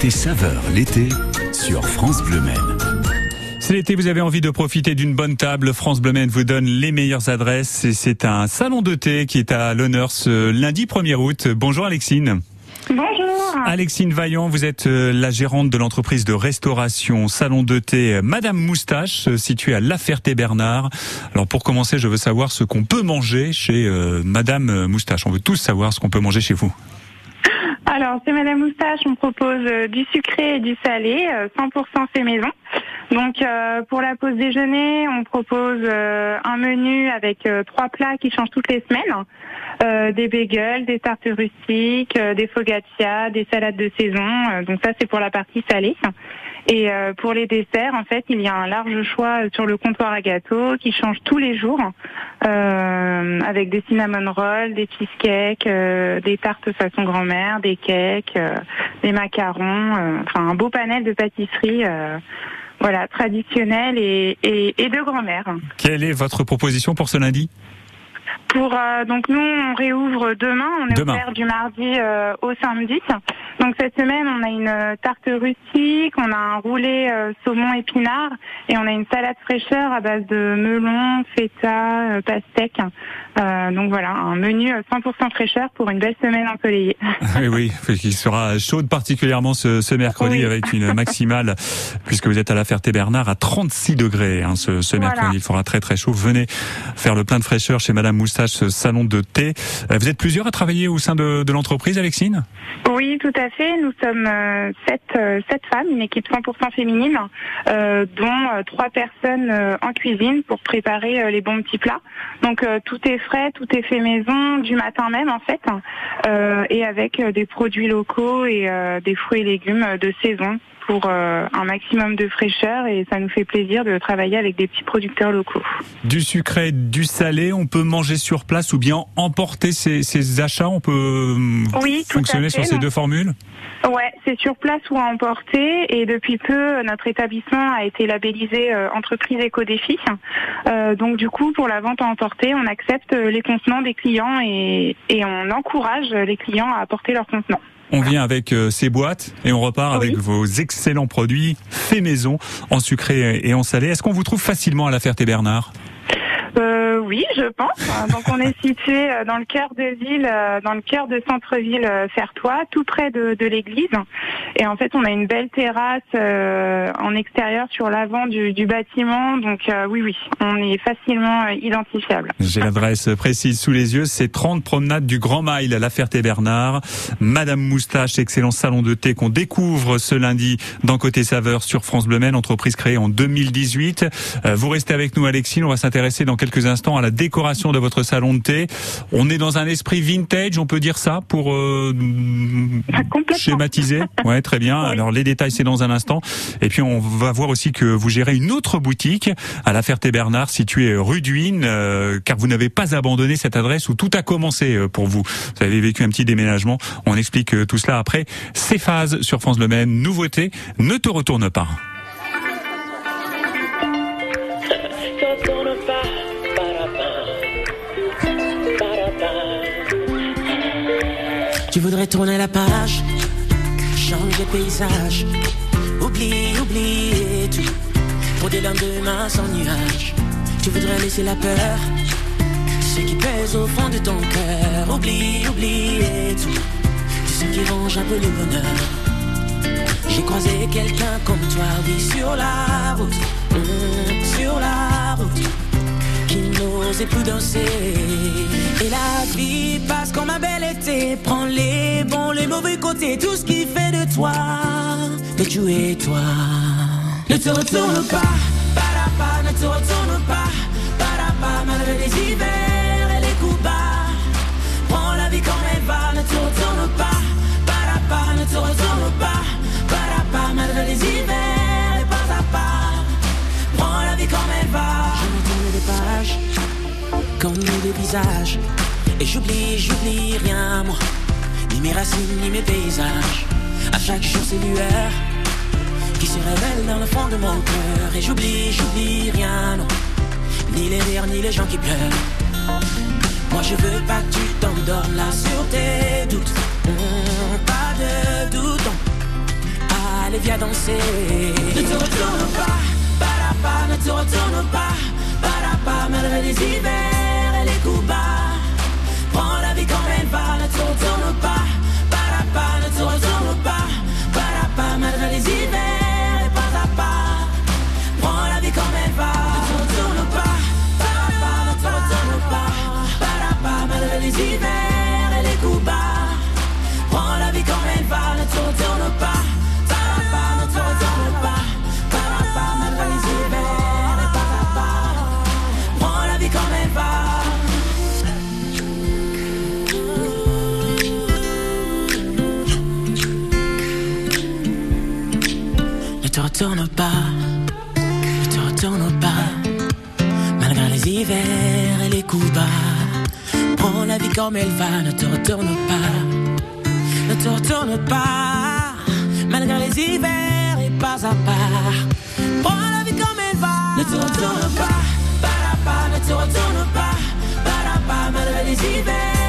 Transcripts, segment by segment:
Côté saveur l'été sur France Bleu Maine. C'est l'été, vous avez envie de profiter d'une bonne table. France Bleu Maine vous donne les meilleures adresses. Et c'est un salon de thé qui est à l'honneur ce lundi 1er août. Bonjour Alexine. Bonjour. Alexine Vaillant, vous êtes euh, la gérante de l'entreprise de restauration Salon de thé euh, Madame Moustache, euh, située à La Ferté-Bernard. Alors pour commencer, je veux savoir ce qu'on peut manger chez Madame Moustache. On veut tous savoir ce qu'on peut manger chez vous. Alors, c'est Madame Moustache, on propose du sucré et du salé, 100% fait maison. Donc, pour la pause déjeuner, on propose un menu avec trois plats qui changent toutes les semaines. Euh, des bagels, des tartes rustiques, euh, des focaccia, des salades de saison. Euh, donc ça, c'est pour la partie salée. Et pour les desserts, en fait, il y a un large choix sur le comptoir à gâteaux qui change tous les jours, avec des cinnamon rolls, des cheesecakes, des tartes façon grand-mère, des cakes, des macarons, enfin un beau panel de pâtisseries. Voilà, traditionnelles et, et, et de grand-mère. Quelle est votre proposition pour ce lundi? Pour euh, donc nous on réouvre demain, on est ouvert du mardi euh, au samedi. Donc cette semaine on a une euh, tarte rustique, on a un roulé saumon épinard et on a une salade fraîcheur à base de melon, feta, pastèque. donc voilà, un menu 100% fraîcheur pour une belle semaine ensoleillée. oui, oui, qui sera chaude particulièrement ce, ce mercredi avec une maximale, puisque vous êtes à la Ferté-Bernard à 36 degrés hein, ce, ce mercredi. Il fera très très chaud. Venez faire le plein de fraîcheur chez Madame Moustache, salon de thé. Euh, vous êtes plusieurs à travailler au sein de, l'entreprise, Alexine? Oui, tout à fait. Nous sommes euh, sept, euh, sept femmes, une équipe 100% féminine, dont trois personnes en cuisine pour préparer les bons petits plats. Donc tout est frais, tout est fait maison, du matin même en fait, et avec des produits locaux et des fruits et légumes de saison pour euh, un maximum de fraîcheur et ça nous fait plaisir de travailler avec des petits producteurs locaux. Du sucré, du salé, on peut manger sur place ou bien emporter ses, achats? On peut euh, oui, fonctionner sur ces deux formules? Ouais, c'est sur place ou à emporter et depuis peu notre établissement a été labellisé euh, entreprise éco-défi. donc du coup pour la vente à emporter, on accepte les contenants des clients et, et on encourage les clients à apporter leurs contenants. On vient avec euh, ces boîtes et on repart avec vos excellents produits faits maison en sucré et en salé. Est-ce qu'on vous trouve facilement à la Ferté-Bernard oui, je pense. Donc on est situé euh, dans le cœur de ville, euh, dans le cœur de centre-ville euh, Fertois, tout près de, de l'église. Et en fait, on a une belle terrasse en extérieur sur l'avant du, du, bâtiment. Donc oui, oui, on est facilement identifiable. J'ai l'adresse précise sous les yeux. C'est 30 promenades du Grand Mail à La Ferté-Bernard. Madame Moustache, excellent salon de thé qu'on découvre ce lundi dans Côté Saveur sur France Bleu Maine, entreprise créée en 2018. Vous restez avec nous, Alexis. On va s'intéresser dans quelques instants la décoration de votre salon de thé. On est dans un esprit vintage, on peut dire ça pour euh, schématiser. Ouais, très bien. Alors les détails c'est dans un instant. Et puis on va voir aussi que vous gérez une autre boutique à la Ferté-Bernard située rue d'Huine, euh, car vous n'avez pas abandonné cette adresse où tout a commencé euh, pour vous. Vous avez vécu un petit déménagement. On explique tout cela après. Ces phases sur France Le Maine. Nouveauté, ne te retourne pas. Tu voudrais tourner la page, changer de paysage, oublie, oublier tout, pour des lendemains sans nuages. Tu voudrais laisser la peur, ce qui pèse au fond de ton cœur, oublie, oublier tout, tout ce qui range un peu le bonheur. J'ai croisé quelqu'un comme toi, oui, sur la route, hum, sur la route qui n'osait plus danser. Et la vie passe comme un bel été, prends les bons, les mauvais côtés, tout ce qui fait de toi, de tu et toi. Ne te retourne pas, pas, ne te retourne pas, pas, malgré les hivers et les coups bas. Prends la vie comme elle va, ne te retourne pas, pas, ne te retourne pas, pas, malgré les hivers et pas à pas. Prends la vie comme elle va comme des visages. Et j'oublie, j'oublie rien, moi, ni mes racines, ni mes paysages. À chaque jour, ces lueurs qui se révèlent dans le fond de mon cœur. Et j'oublie, j'oublie rien, non, ni les rires, ni les gens qui pleurent. Moi, je veux pas que tu t'endormes là sur tes doutes. pas de doute, Allez, viens danser. Ne te retourne pas, pas, ne te retourne pas, pas, malgré les hivers et les coups bas. Prends la vie comme elle va, ne te retourne pas, pas, retourne pas, ne te retourne pas, malgré les hivers et les coups bas. Prends la vie comme elle va, ne te retourne pas, ne te retourne pas, malgré les hivers et pas à part. Prends la vie comme elle va, ne te retourne pas, pas, pas, ne te retourne pas, pas, pas, malgré les hivers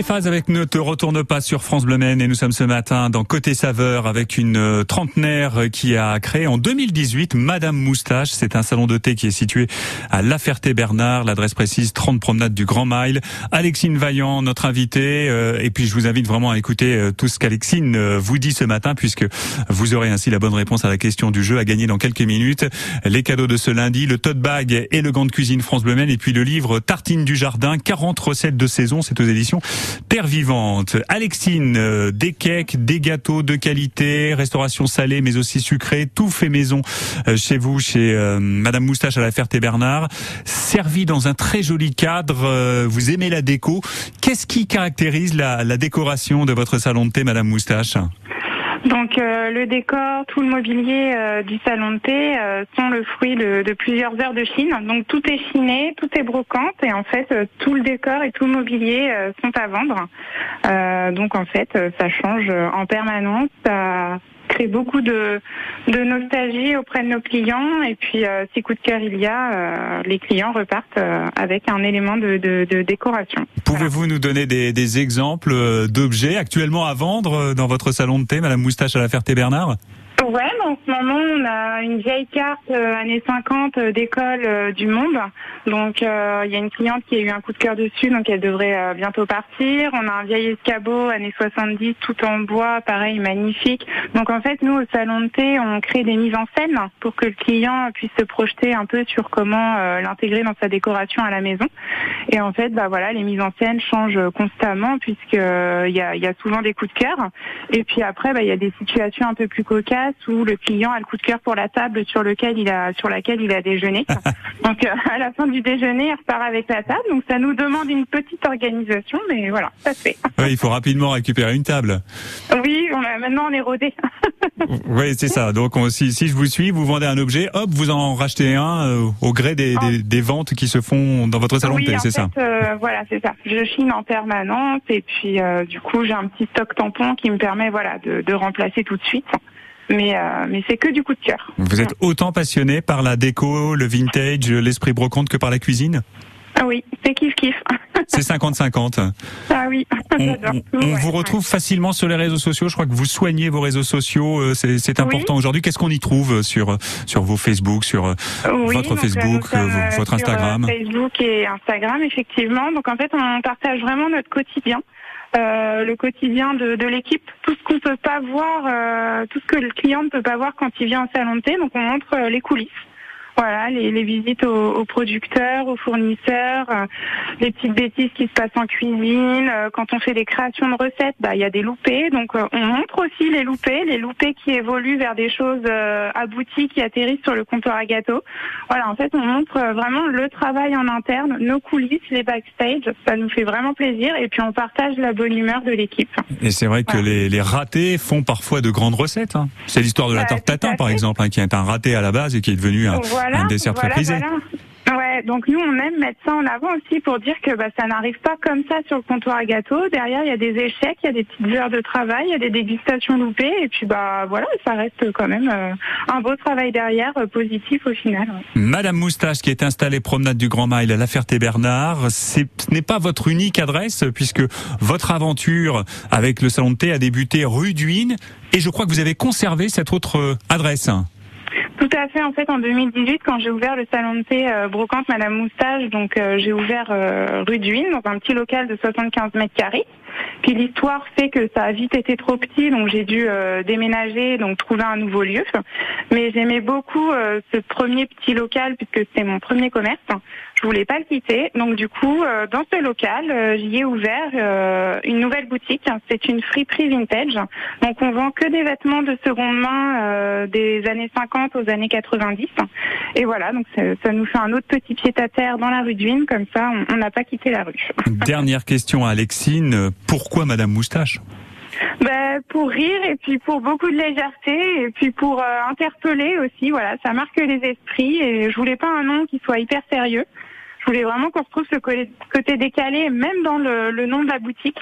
C'est phase avec Ne te retourne pas sur France Bleu et nous sommes ce matin dans Côté Saveur avec une euh, trentenaire qui a créé en 2018 Madame Moustache. C'est un salon de thé qui est situé à La Ferté-Bernard. L'adresse précise 30 promenades du Grand Mile. Alexine Vaillant, notre invitée. Euh, et puis je vous invite vraiment à écouter euh, tout ce qu'Alexine vous dit ce matin puisque vous aurez ainsi la bonne réponse à la question du jeu à gagner dans quelques minutes. Les cadeaux de ce lundi, le tote bag et le gant de cuisine France Bleu et puis le livre Tartine du jardin, 40 recettes de saison. C'est aux éditions Terre vivante. Alexine, euh, des cakes, des gâteaux de qualité, restauration salée mais aussi sucrée, tout fait maison euh, chez vous, chez euh, Madame Moustache à la Ferté-Bernard, servi dans un très joli cadre. vous aimez la déco. Qu'est-ce qui caractérise la, la décoration de votre salon de thé, Madame Moustache? Donc euh, le décor, tout le mobilier euh, du salon de thé euh, sont le fruit de, de, plusieurs heures de chine. Donc tout est chiné, tout est brocante et en fait tout le décor et tout le mobilier sont à vendre. donc en fait ça change en permanence. Crée beaucoup de, nostalgie auprès de nos clients. Et puis, euh, si coup de cœur il y a, euh, les clients repartent euh, avec un élément de, de, de décoration. Pouvez-vous nous donner des, des exemples d'objets actuellement à vendre dans votre salon de thé, Madame Moustache à la Ferté-Bernard Ouais, en ce moment, on a une vieille carte euh, années 50 euh, d'école euh, du monde. Donc, il y a une cliente qui a eu un coup de cœur dessus, donc elle devrait bientôt partir. On a un vieil escabeau années 70, tout en bois, pareil, magnifique. Donc, en fait, nous, au salon de thé, on crée des mises en scène pour que le client puisse se projeter un peu sur comment l'intégrer dans sa décoration à la maison. Et en fait, bah voilà, les mises en scène changent constamment puisque il y a, y a souvent des coups de cœur. Et puis après, bah, il y a des situations un peu plus cocasses où le client a le coup de cœur pour la table sur lequel il a sur laquelle il a déjeuné. donc euh, à la fin du déjeuner, il repart avec la table. Donc ça nous demande une petite organisation, mais voilà, ça se fait. il faut rapidement récupérer une table. Oui, on a, maintenant on est rodé. oui, c'est ça. Donc si, si je vous suis, vous vendez un objet, hop, vous en rachetez un euh, au gré des, des, ventes qui se font dans votre salon de thé, c'est ça euh, Voilà, c'est ça. Je chine en permanence et puis du coup j'ai un petit stock tampon qui me permet voilà de, de remplacer tout de suite mais, euh, mais c'est que du coup de cœur. Vous êtes autant passionné par la déco, le vintage, l'esprit brocante que par la cuisine ah oui, c'est kiff kiff. C'est 50-50. Ah oui, On, vous retrouve facilement sur les réseaux sociaux. Je crois que vous soignez vos réseaux sociaux. Euh, c'est important aujourd'hui. Qu'est-ce qu'on y trouve sur sur vos Facebook, sur euh, votre Facebook, votre Instagram Facebook et Instagram, effectivement. Donc en fait, on partage vraiment notre quotidien. Euh, le quotidien de, l'équipe, tout ce qu'on peut pas voir, euh, tout ce que le client ne peut pas voir quand il vient au salon de thé. Donc on montre euh, les coulisses. Voilà, les, les visites aux, aux, producteurs, aux fournisseurs, euh, les petites bêtises qui se passent en cuisine. Euh, quand on fait des créations de recettes, bah il y a des loupés. Donc euh, on montre aussi les loupés, les loupés qui évoluent vers des choses abouties, qui atterrissent sur le comptoir à gâteau. Voilà, en fait, on montre vraiment le travail en interne, nos coulisses, les backstage. Ça nous fait vraiment plaisir. Et puis on partage la bonne humeur de l'équipe. Et c'est vrai que les, les, ratés font parfois de grandes recettes. Hein. C'est l'histoire de la tarte tatin, par exemple, hein, qui est un raté à la base et qui est devenu un, un dessert très prisé. Ouais, donc nous on aime mettre ça en avant aussi pour dire que bah, ça n'arrive pas comme ça sur le comptoir à gâteau. Derrière il y a des échecs, il y a des petites heures de travail, il y a des dégustations loupées et puis bah voilà, ça reste quand même euh, un beau travail derrière, euh, positif au final. Madame Moustache qui est installée promenade du Grand Mail à La Ferté-Bernard, ce n'est pas votre unique adresse puisque votre aventure avec le salon de thé a débuté rue d'Huine et je crois que vous avez conservé cette autre euh, adresse. Tout à fait. En fait, en 2018, quand j'ai ouvert le salon de thé euh, brocante Madame Moustache, donc euh, j'ai ouvert euh, rue d'Huine, dans un petit local de 75 mètres carrés. Puis l'histoire fait que ça a vite été trop petit, donc j'ai dû déménager, donc trouver un nouveau lieu. Mais j'aimais beaucoup ce premier petit local puisque c'était mon premier commerce. Je voulais pas le quitter, donc du coup, dans ce local, j'y ai ouvert une nouvelle boutique. C'est une friperie vintage. Donc on vend que des vêtements de seconde main des années 50 aux années 90. Et voilà, donc ça nous fait un autre petit pied à terre dans la rue d'Huine, comme ça on n'a pas quitté la rue. Dernière question à Alexine, pourquoi Madame Moustache? Ben, pour rire et puis pour beaucoup de légèreté et puis pour euh, interpeller aussi. Voilà, ça marque les esprits et je voulais pas un nom qui soit hyper sérieux. Je voulais vraiment qu'on retrouve ce côté décalé, même dans le, le nom de la boutique.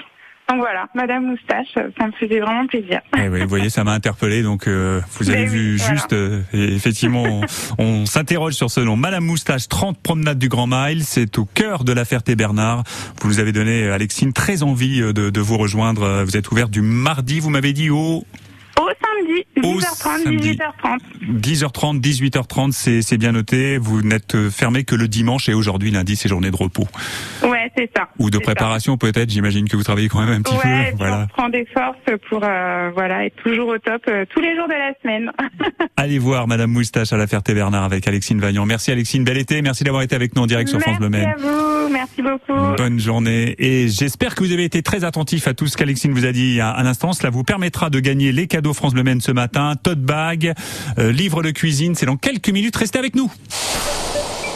Donc voilà, Madame Moustache, ça me faisait vraiment plaisir. Eh oui, vous voyez, ça m'a interpellé. Donc euh, vous avez vu juste, euh, effectivement, on, s'interroge sur ce nom. Madame Moustache, 30 promenades du Grand Mile, c'est au cœur de la Ferté-Bernard. Vous nous avez donné, Alexine, très envie de, de vous rejoindre. Vous êtes ouvert du mardi, vous m'avez dit, au... Au samedi, 10h30, 18h30. 10h30, 18h30, c'est bien noté. Vous n'êtes fermé que le dimanche et aujourd'hui, lundi, c'est journée de repos. Ouais, c'est ça. Ou de préparation peut-être, j'imagine que vous travaillez quand même un petit ouais, peu. Voilà. On prend des forces pour euh, voilà, être toujours au top euh, tous les jours de la semaine. Allez voir Madame Moustache à la Ferté-Bernard avec Alexine Vaillant. Merci Alexine, bel été. Merci d'avoir été avec nous en direct sur France Bleu Merci à vous, merci beaucoup. Bonne journée et j'espère que vous avez été très attentif à tout ce qu'Alexine vous a dit à, l'instant. Cela vous permettra de gagner les cadeaux France Ce matin, tote bag, euh, livre de cuisine. C'est dans quelques minutes. Restez avec nous.